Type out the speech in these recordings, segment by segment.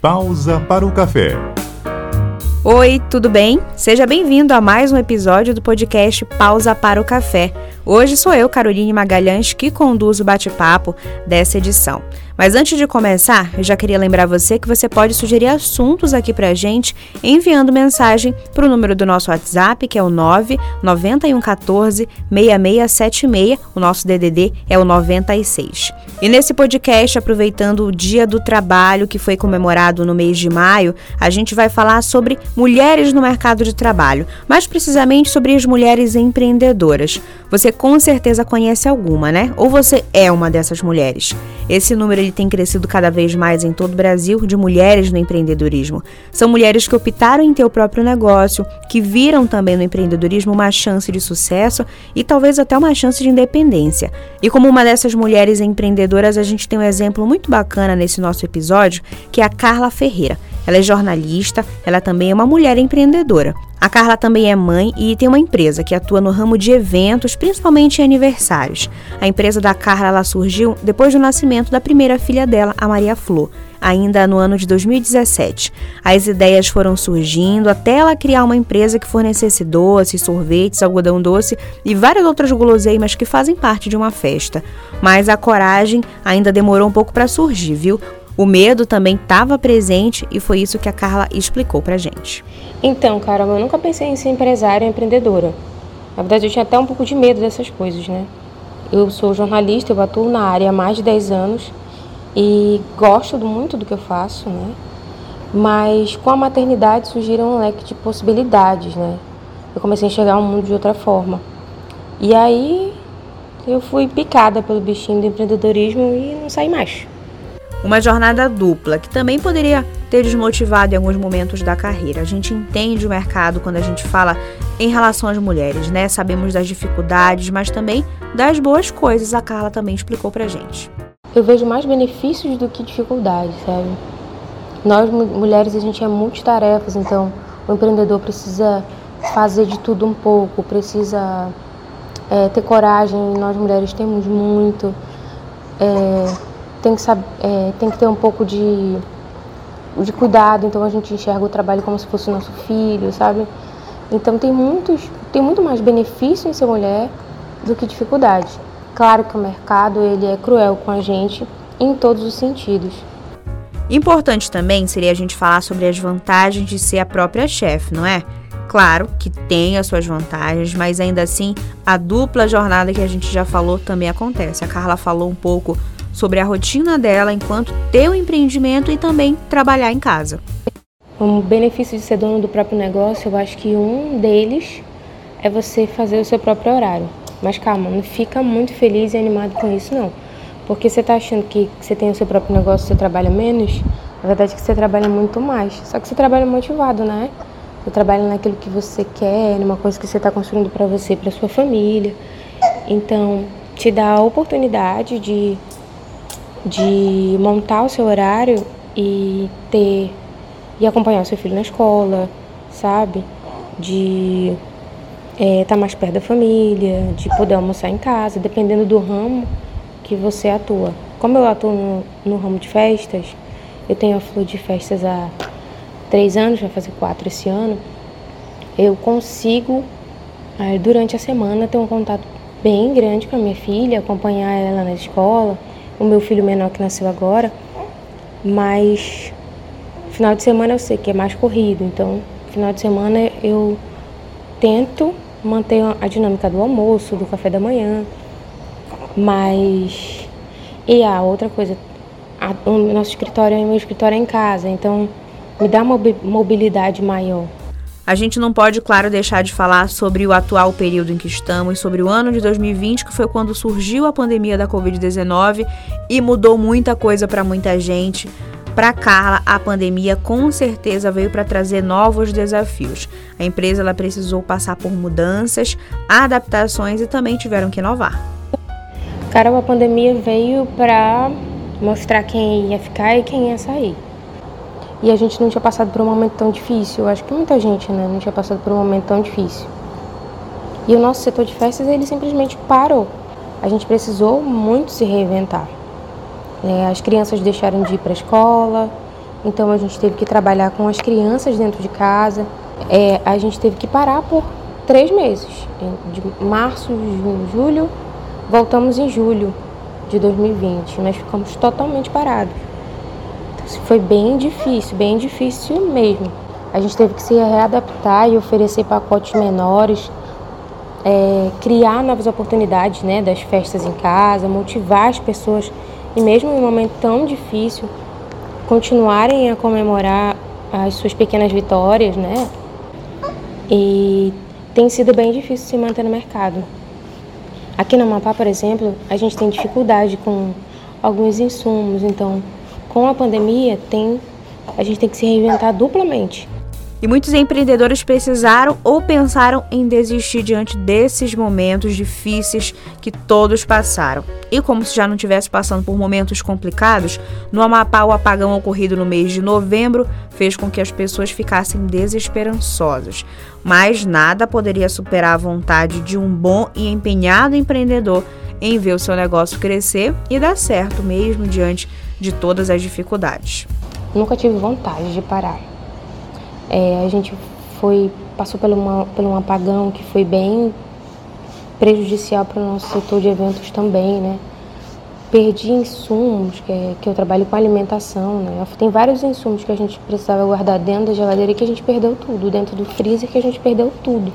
Pausa para o café. Oi, tudo bem? Seja bem-vindo a mais um episódio do podcast Pausa para o Café. Hoje sou eu, Caroline Magalhães, que conduzo o bate-papo dessa edição. Mas antes de começar, eu já queria lembrar você que você pode sugerir assuntos aqui pra gente enviando mensagem para o número do nosso WhatsApp, que é o 99114 6676. O nosso DDD é o 96. E nesse podcast, aproveitando o Dia do Trabalho, que foi comemorado no mês de maio, a gente vai falar sobre mulheres no mercado de trabalho, mais precisamente sobre as mulheres empreendedoras. Você com certeza conhece alguma, né? Ou você é uma dessas mulheres. Esse número ele tem crescido cada vez mais em todo o Brasil de mulheres no empreendedorismo. São mulheres que optaram em ter o próprio negócio, que viram também no empreendedorismo uma chance de sucesso e talvez até uma chance de independência. E como uma dessas mulheres empreendedoras, a gente tem um exemplo muito bacana nesse nosso episódio, que é a Carla Ferreira. Ela é jornalista, ela também é uma mulher empreendedora. A Carla também é mãe e tem uma empresa que atua no ramo de eventos, principalmente em aniversários. A empresa da Carla ela surgiu depois do nascimento da primeira filha dela, a Maria Flor, ainda no ano de 2017. As ideias foram surgindo até ela criar uma empresa que fornecesse doces, sorvetes, algodão doce e várias outras guloseimas que fazem parte de uma festa. Mas a coragem ainda demorou um pouco para surgir, viu? O medo também estava presente e foi isso que a Carla explicou pra gente. Então, cara, eu nunca pensei em ser empresária, empreendedora. Na verdade, eu tinha até um pouco de medo dessas coisas, né? Eu sou jornalista, eu atuo na área há mais de 10 anos e gosto muito do que eu faço, né? Mas com a maternidade surgiram um leque de possibilidades, né? Eu comecei a enxergar o mundo de outra forma. E aí eu fui picada pelo bichinho do empreendedorismo e não saí mais. Uma jornada dupla, que também poderia ter desmotivado em alguns momentos da carreira. A gente entende o mercado quando a gente fala em relação às mulheres, né? Sabemos das dificuldades, mas também das boas coisas. A Carla também explicou pra gente. Eu vejo mais benefícios do que dificuldades, sabe? Nós mulheres a gente é multitarefas, então o empreendedor precisa fazer de tudo um pouco, precisa é, ter coragem. Nós mulheres temos muito. É, tem que, saber, é, tem que ter um pouco de, de cuidado, então a gente enxerga o trabalho como se fosse nosso filho, sabe? Então tem, muitos, tem muito mais benefício em ser mulher do que dificuldade. Claro que o mercado ele é cruel com a gente em todos os sentidos. Importante também seria a gente falar sobre as vantagens de ser a própria chefe, não é? Claro que tem as suas vantagens, mas ainda assim a dupla jornada que a gente já falou também acontece. A Carla falou um pouco sobre a rotina dela enquanto ter um empreendimento e também trabalhar em casa. Um benefício de ser dono do próprio negócio, eu acho que um deles é você fazer o seu próprio horário. Mas calma, não fica muito feliz e animado com isso não. Porque você está achando que você tem o seu próprio negócio, você trabalha menos, na verdade é que você trabalha muito mais. Só que você trabalha motivado, né? Você trabalha naquilo que você quer, numa coisa que você está construindo para você, para sua família. Então, te dá a oportunidade de de montar o seu horário e ter e acompanhar o seu filho na escola, sabe? De estar é, tá mais perto da família, de poder almoçar em casa, dependendo do ramo que você atua. Como eu atuo no, no ramo de festas, eu tenho a Flor de Festas há três anos, vai fazer quatro esse ano, eu consigo, durante a semana, ter um contato bem grande com a minha filha, acompanhar ela na escola, o meu filho menor que nasceu agora, mas final de semana eu sei que é mais corrido, então final de semana eu tento manter a dinâmica do almoço, do café da manhã, mas e a outra coisa, a, o nosso escritório, o meu escritório é em casa, então me dá uma mobilidade maior. A gente não pode, claro, deixar de falar sobre o atual período em que estamos, sobre o ano de 2020, que foi quando surgiu a pandemia da Covid-19 e mudou muita coisa para muita gente. Para Carla, a pandemia com certeza veio para trazer novos desafios. A empresa ela precisou passar por mudanças, adaptações e também tiveram que inovar. Cara, a pandemia veio para mostrar quem ia ficar e quem ia sair. E a gente não tinha passado por um momento tão difícil. Eu acho que muita gente né, não tinha passado por um momento tão difícil. E o nosso setor de festas, ele simplesmente parou. A gente precisou muito se reinventar. É, as crianças deixaram de ir para a escola, Então a gente teve que trabalhar com as crianças dentro de casa. É, a gente teve que parar por três meses, de março, junho, julho. Voltamos em julho de 2020. Nós ficamos totalmente parados. Foi bem difícil, bem difícil mesmo. A gente teve que se readaptar e oferecer pacotes menores, é, criar novas oportunidades né, das festas em casa, motivar as pessoas e mesmo em um momento tão difícil, continuarem a comemorar as suas pequenas vitórias, né? E tem sido bem difícil se manter no mercado. Aqui no Amapá, por exemplo, a gente tem dificuldade com alguns insumos, então com a pandemia tem a gente tem que se reinventar duplamente. E muitos empreendedores precisaram ou pensaram em desistir diante desses momentos difíceis que todos passaram. E como se já não estivesse passando por momentos complicados, no Amapá o apagão ocorrido no mês de novembro fez com que as pessoas ficassem desesperançosas. Mas nada poderia superar a vontade de um bom e empenhado empreendedor em ver o seu negócio crescer e dar certo mesmo diante de todas as dificuldades. Nunca tive vontade de parar é, a gente foi passou por, por um apagão que foi bem prejudicial para o nosso setor de eventos também, né? Perdi insumos, que, é, que eu trabalho com alimentação, né? Tem vários insumos que a gente precisava guardar dentro da geladeira que a gente perdeu tudo, dentro do freezer que a gente perdeu tudo.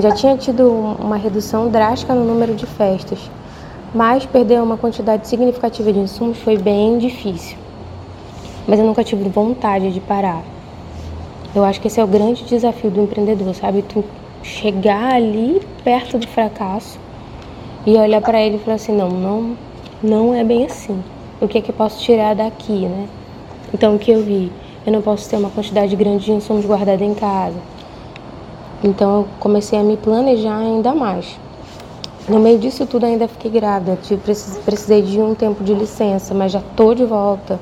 Já tinha tido uma redução drástica no número de festas, mas perder uma quantidade significativa de insumos foi bem difícil. Mas eu nunca tive vontade de parar. Eu acho que esse é o grande desafio do empreendedor, sabe? Tu chegar ali perto do fracasso e olhar para ele e falar assim, não, não, não é bem assim. O que é que eu posso tirar daqui, né? Então o que eu vi, eu não posso ter uma quantidade grande de insumos guardados em casa. Então eu comecei a me planejar ainda mais. No meio disso tudo ainda fiquei grávida, precisei de um tempo de licença, mas já tô de volta.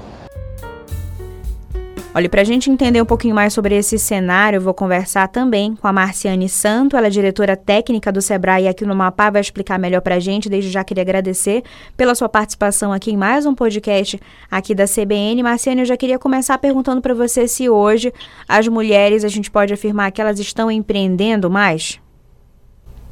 Olha, para a gente entender um pouquinho mais sobre esse cenário, vou conversar também com a Marciane Santo, ela é diretora técnica do Sebrae aqui no Mapá, vai explicar melhor para a gente. Desde já queria agradecer pela sua participação aqui em mais um podcast aqui da CBN. Marciane, eu já queria começar perguntando para você se hoje as mulheres, a gente pode afirmar que elas estão empreendendo mais?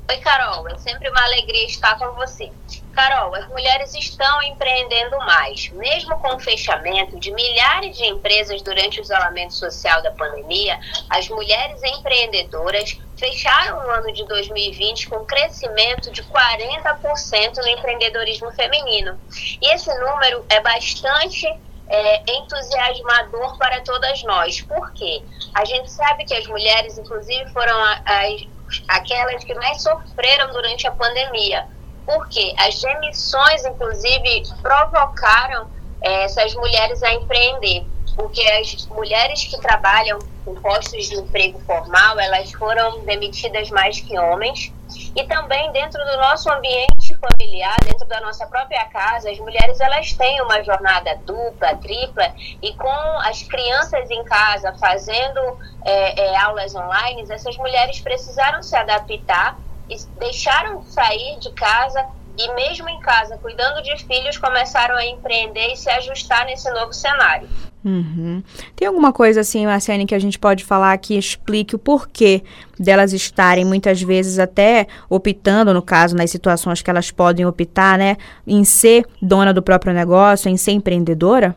Oi, Carol. É sempre uma alegria estar com você. Carol, as mulheres estão empreendendo mais. Mesmo com o fechamento de milhares de empresas durante o isolamento social da pandemia, as mulheres empreendedoras fecharam o ano de 2020 com crescimento de 40% no empreendedorismo feminino. E esse número é bastante é, entusiasmador para todas nós. Por quê? A gente sabe que as mulheres, inclusive, foram as aquelas que mais sofreram durante a pandemia, porque as demissões, inclusive, provocaram é, essas mulheres a empreender, porque as mulheres que trabalham em postos de emprego formal, elas foram demitidas mais que homens, e também dentro do nosso ambiente familiar, dentro da nossa própria casa, as mulheres elas têm uma jornada dupla, tripla, e com as crianças em casa fazendo é, é, aulas online, essas mulheres precisaram se adaptar e deixaram de sair de casa e mesmo em casa, cuidando de filhos, começaram a empreender e se ajustar nesse novo cenário. Uhum. Tem alguma coisa assim, Marciane, que a gente pode falar que explique o porquê delas estarem muitas vezes até optando, no caso, nas situações que elas podem optar, né, em ser dona do próprio negócio, em ser empreendedora?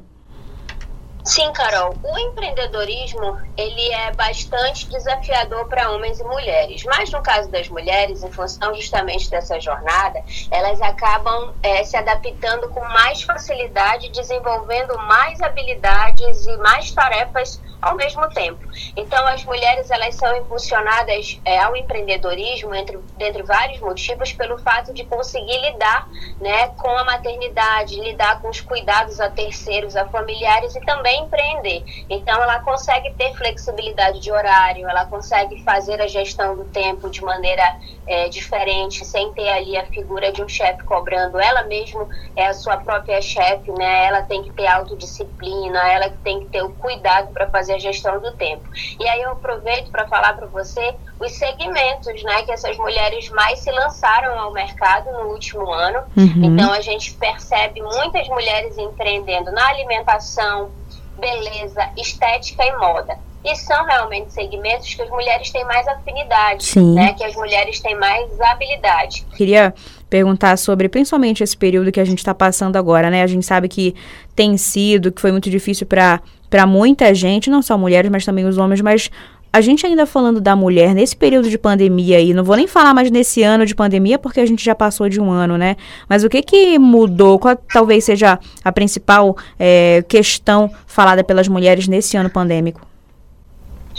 Sim, Carol. O empreendedorismo ele é bastante desafiador para homens e mulheres, mas no caso das mulheres, em função justamente dessa jornada, elas acabam é, se adaptando com mais facilidade, desenvolvendo mais habilidades e mais tarefas ao mesmo tempo. Então, as mulheres elas são impulsionadas é, ao empreendedorismo entre dentre vários motivos pelo fato de conseguir lidar, né, com a maternidade, lidar com os cuidados a terceiros, a familiares e também empreender. Então, ela consegue ter flexibilidade de horário, ela consegue fazer a gestão do tempo de maneira é, diferente, sem ter ali a figura de um chefe cobrando. Ela mesmo é a sua própria chefe, né? Ela tem que ter autodisciplina, ela tem que ter o cuidado para fazer a gestão do tempo. E aí eu aproveito para falar para você os segmentos, né, que essas mulheres mais se lançaram ao mercado no último ano. Uhum. Então a gente percebe muitas mulheres empreendendo na alimentação, beleza, estética e moda. E são realmente segmentos que as mulheres têm mais afinidade, Sim. né? Que as mulheres têm mais habilidade. Queria perguntar sobre principalmente esse período que a gente está passando agora, né? A gente sabe que tem sido, que foi muito difícil para muita gente, não só mulheres, mas também os homens, mas a gente ainda falando da mulher nesse período de pandemia aí, não vou nem falar mais nesse ano de pandemia, porque a gente já passou de um ano, né? Mas o que que mudou? Qual talvez seja a principal é, questão falada pelas mulheres nesse ano pandêmico?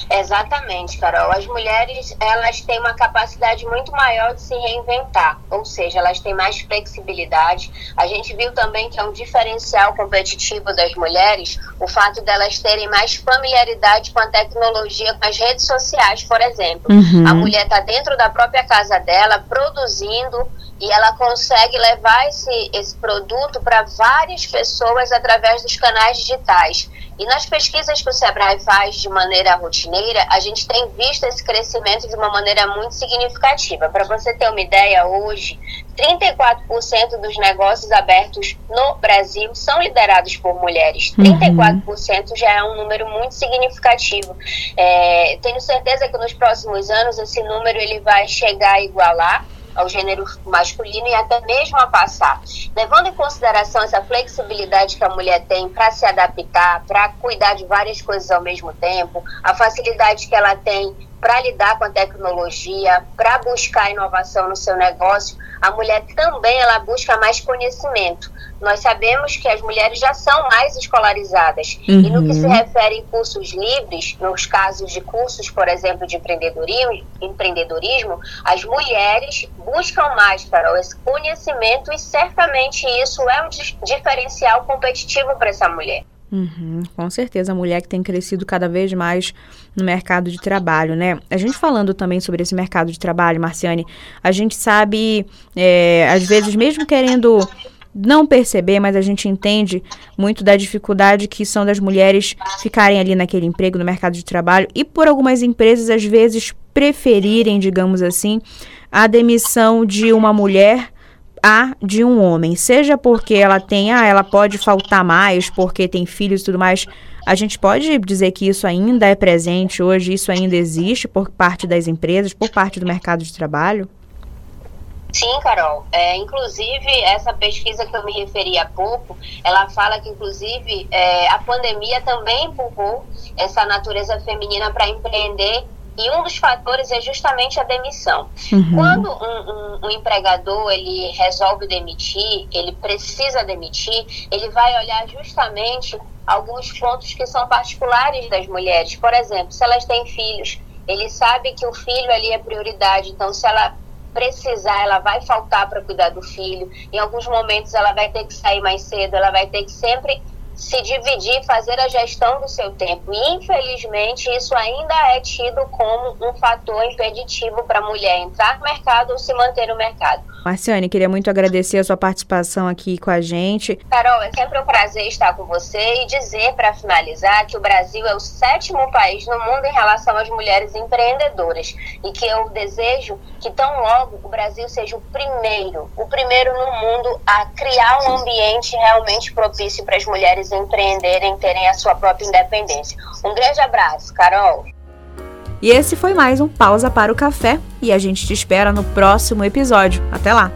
Exatamente, Carol. As mulheres, elas têm uma capacidade muito maior de se reinventar, ou seja, elas têm mais flexibilidade. A gente viu também que é um diferencial competitivo das mulheres o fato delas terem mais familiaridade com a tecnologia, com as redes sociais, por exemplo. Uhum. A mulher está dentro da própria casa dela, produzindo e ela consegue levar esse, esse produto para várias pessoas através dos canais digitais. E nas pesquisas que o Sebrae faz de maneira rotineira, a gente tem visto esse crescimento de uma maneira muito significativa. Para você ter uma ideia, hoje, 34% dos negócios abertos no Brasil são liderados por mulheres. 34% já é um número muito significativo. É, tenho certeza que nos próximos anos esse número ele vai chegar a igualar ao gênero masculino e até mesmo a passar. Levando em consideração essa flexibilidade que a mulher tem para se adaptar, para cuidar de várias coisas ao mesmo tempo, a facilidade que ela tem para lidar com a tecnologia, para buscar inovação no seu negócio, a mulher também ela busca mais conhecimento. Nós sabemos que as mulheres já são mais escolarizadas. Uhum. E no que se refere em cursos livres, nos casos de cursos, por exemplo, de empreendedorismo, empreendedorismo as mulheres buscam mais, Carol, esse conhecimento e certamente isso é um diferencial competitivo para essa mulher. Uhum, com certeza, a mulher que tem crescido cada vez mais no mercado de trabalho, né? A gente falando também sobre esse mercado de trabalho, Marciane, a gente sabe, é, às vezes, mesmo querendo não perceber, mas a gente entende muito da dificuldade que são das mulheres ficarem ali naquele emprego no mercado de trabalho e por algumas empresas, às vezes, preferirem, digamos assim, a demissão de uma mulher a de um homem, seja porque ela tem, ah, ela pode faltar mais porque tem filhos e tudo mais. A gente pode dizer que isso ainda é presente hoje, isso ainda existe por parte das empresas, por parte do mercado de trabalho? Sim, Carol. É, inclusive, essa pesquisa que eu me referi há pouco, ela fala que, inclusive, é, a pandemia também empurrou essa natureza feminina para empreender e um dos fatores é justamente a demissão. Uhum. Quando um, um, um, empregador ele resolve demitir, ele precisa demitir, ele vai olhar justamente alguns pontos que são particulares das mulheres. Por exemplo, se elas têm filhos, ele sabe que o filho ali é prioridade. Então, se ela precisar, ela vai faltar para cuidar do filho. Em alguns momentos, ela vai ter que sair mais cedo, ela vai ter que sempre se dividir, fazer a gestão do seu tempo. E, infelizmente, isso ainda é tido como um fator impeditivo para a mulher entrar no mercado ou se manter no mercado. Marciane, queria muito agradecer a sua participação aqui com a gente. Carol, é sempre um prazer estar com você e dizer, para finalizar, que o Brasil é o sétimo país no mundo em relação às mulheres empreendedoras e que eu desejo que tão logo o Brasil seja o primeiro, o primeiro no mundo a criar um ambiente realmente propício para as mulheres empreenderem, terem a sua própria independência. Um grande abraço, Carol. E esse foi mais um Pausa para o Café e a gente te espera no próximo episódio. Até lá!